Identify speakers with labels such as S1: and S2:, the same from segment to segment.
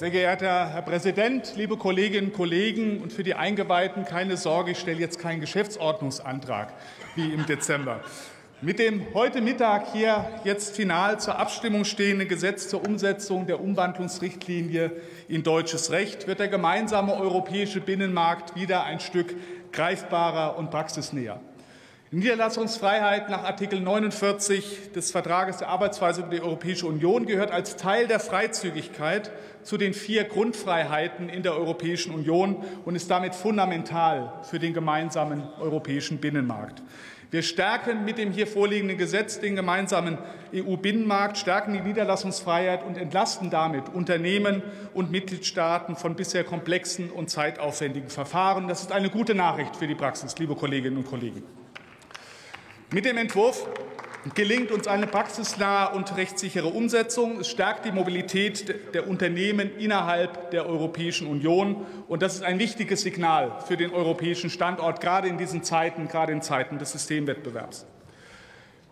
S1: Sehr geehrter Herr Präsident, liebe Kolleginnen und Kollegen und für die Eingeweihten keine Sorge, ich stelle jetzt keinen Geschäftsordnungsantrag wie im Dezember. Mit dem heute Mittag hier jetzt final zur Abstimmung stehenden Gesetz zur Umsetzung der Umwandlungsrichtlinie in deutsches Recht wird der gemeinsame europäische Binnenmarkt wieder ein Stück greifbarer und praxisnäher. Niederlassungsfreiheit nach Artikel 49 des Vertrages der Arbeitsweise über die Europäische Union gehört als Teil der Freizügigkeit zu den vier Grundfreiheiten in der Europäischen Union und ist damit fundamental für den gemeinsamen europäischen Binnenmarkt. Wir stärken mit dem hier vorliegenden Gesetz den gemeinsamen EU-Binnenmarkt, stärken die Niederlassungsfreiheit und entlasten damit Unternehmen und Mitgliedstaaten von bisher komplexen und zeitaufwendigen Verfahren. Das ist eine gute Nachricht für die Praxis, liebe Kolleginnen und Kollegen. Mit dem Entwurf gelingt uns eine praxisnahe und rechtssichere Umsetzung. Es stärkt die Mobilität der Unternehmen innerhalb der Europäischen Union. Und das ist ein wichtiges Signal für den europäischen Standort, gerade in diesen Zeiten, gerade in Zeiten des Systemwettbewerbs.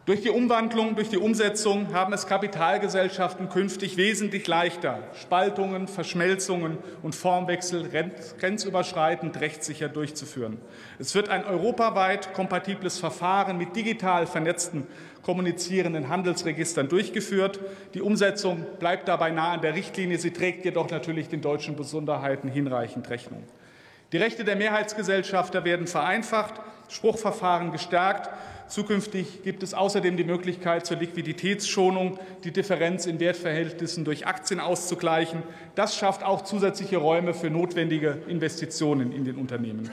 S1: Durch die Umwandlung, durch die Umsetzung haben es Kapitalgesellschaften künftig wesentlich leichter, Spaltungen, Verschmelzungen und Formwechsel grenzüberschreitend rechtssicher durchzuführen. Es wird ein europaweit kompatibles Verfahren mit digital vernetzten kommunizierenden Handelsregistern durchgeführt. Die Umsetzung bleibt dabei nah an der Richtlinie. Sie trägt jedoch natürlich den deutschen Besonderheiten hinreichend Rechnung. Die Rechte der Mehrheitsgesellschafter werden vereinfacht, Spruchverfahren gestärkt Zukünftig gibt es außerdem die Möglichkeit zur Liquiditätsschonung, die Differenz in Wertverhältnissen durch Aktien auszugleichen. Das schafft auch zusätzliche Räume für notwendige Investitionen in den Unternehmen.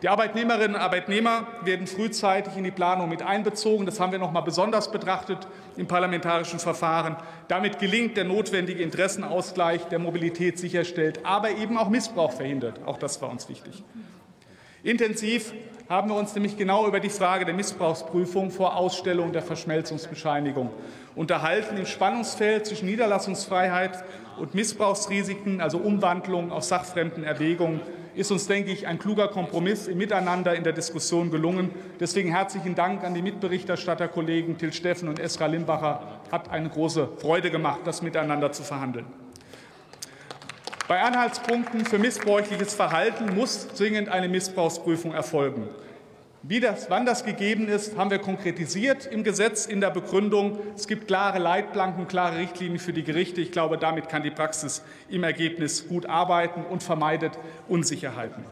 S1: Die Arbeitnehmerinnen und Arbeitnehmer werden frühzeitig in die Planung mit einbezogen. Das haben wir noch mal besonders betrachtet im parlamentarischen Verfahren. Damit gelingt der notwendige Interessenausgleich, der Mobilität sicherstellt, aber eben auch Missbrauch verhindert. Auch das war uns wichtig. Intensiv haben wir uns nämlich genau über die Frage der Missbrauchsprüfung vor Ausstellung der Verschmelzungsbescheinigung unterhalten. Im Spannungsfeld zwischen Niederlassungsfreiheit und Missbrauchsrisiken, also Umwandlung aus sachfremden Erwägungen, ist uns, denke ich, ein kluger Kompromiss im Miteinander in der Diskussion gelungen. Deswegen herzlichen Dank an die Mitberichterstatterkollegen Till Steffen und Esra Limbacher. Hat eine große Freude gemacht, das miteinander zu verhandeln. Bei Anhaltspunkten für missbräuchliches Verhalten muss zwingend eine Missbrauchsprüfung erfolgen. Wie das, wann das gegeben ist, haben wir konkretisiert im Gesetz in der Begründung. Es gibt klare Leitplanken, klare Richtlinien für die Gerichte. Ich glaube, damit kann die Praxis im Ergebnis gut arbeiten und vermeidet Unsicherheiten.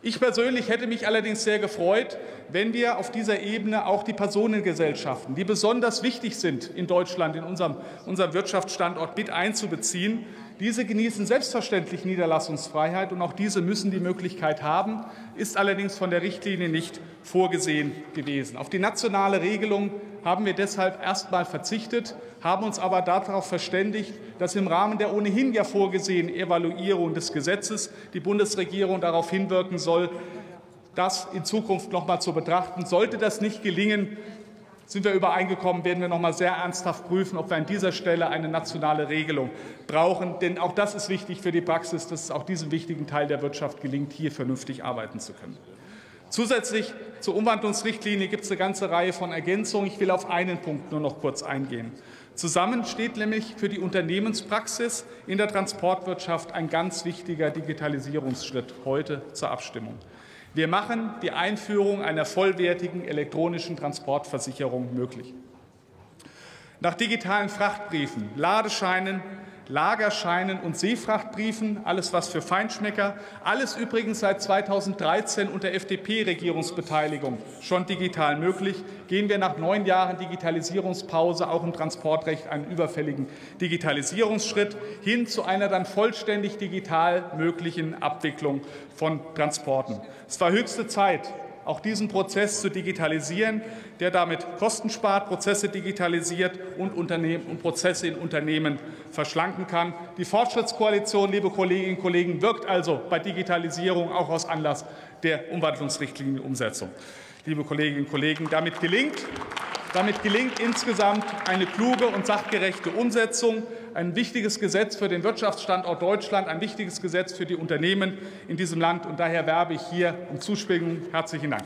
S1: Ich persönlich hätte mich allerdings sehr gefreut, wenn wir auf dieser Ebene auch die Personengesellschaften, die besonders wichtig sind in Deutschland, in unserem, unserem Wirtschaftsstandort, mit einzubeziehen. Diese genießen selbstverständlich Niederlassungsfreiheit, und auch diese müssen die Möglichkeit haben, ist allerdings von der Richtlinie nicht vorgesehen gewesen. Auf die nationale Regelung haben wir deshalb erst einmal verzichtet, haben uns aber darauf verständigt, dass im Rahmen der ohnehin ja vorgesehenen Evaluierung des Gesetzes die Bundesregierung darauf hinwirken soll, das in Zukunft noch einmal zu betrachten. Sollte das nicht gelingen, sind wir übereingekommen, werden wir noch mal sehr ernsthaft prüfen, ob wir an dieser Stelle eine nationale Regelung brauchen. Denn auch das ist wichtig für die Praxis, dass es auch diesem wichtigen Teil der Wirtschaft gelingt, hier vernünftig arbeiten zu können. Zusätzlich zur Umwandlungsrichtlinie gibt es eine ganze Reihe von Ergänzungen. Ich will auf einen Punkt nur noch kurz eingehen. Zusammen steht nämlich für die Unternehmenspraxis in der Transportwirtschaft ein ganz wichtiger Digitalisierungsschritt heute zur Abstimmung. Wir machen die Einführung einer vollwertigen elektronischen Transportversicherung möglich. Nach digitalen Frachtbriefen, Ladescheinen, Lagerscheinen und Seefrachtbriefen, alles was für Feinschmecker, alles übrigens seit 2013 unter FDP-Regierungsbeteiligung schon digital möglich, gehen wir nach neun Jahren Digitalisierungspause auch im Transportrecht einen überfälligen Digitalisierungsschritt hin zu einer dann vollständig digital möglichen Abwicklung von Transporten. Es war höchste Zeit, auch diesen Prozess zu digitalisieren, der damit Kosten spart, Prozesse digitalisiert und, Unternehmen, und Prozesse in Unternehmen verschlanken kann. Die Fortschrittskoalition, liebe Kolleginnen und Kollegen, wirkt also bei Digitalisierung auch aus Anlass der Umwandlungsrichtlinienumsetzung. Liebe Kolleginnen und Kollegen, damit gelingt damit gelingt insgesamt eine kluge und sachgerechte Umsetzung, ein wichtiges Gesetz für den Wirtschaftsstandort Deutschland, ein wichtiges Gesetz für die Unternehmen in diesem Land. Und daher werbe ich hier um Zustimmung. Herzlichen Dank.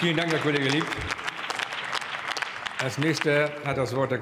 S2: Vielen Dank, Herr Kollege Lieb. Als nächster hat das Wort der Kollege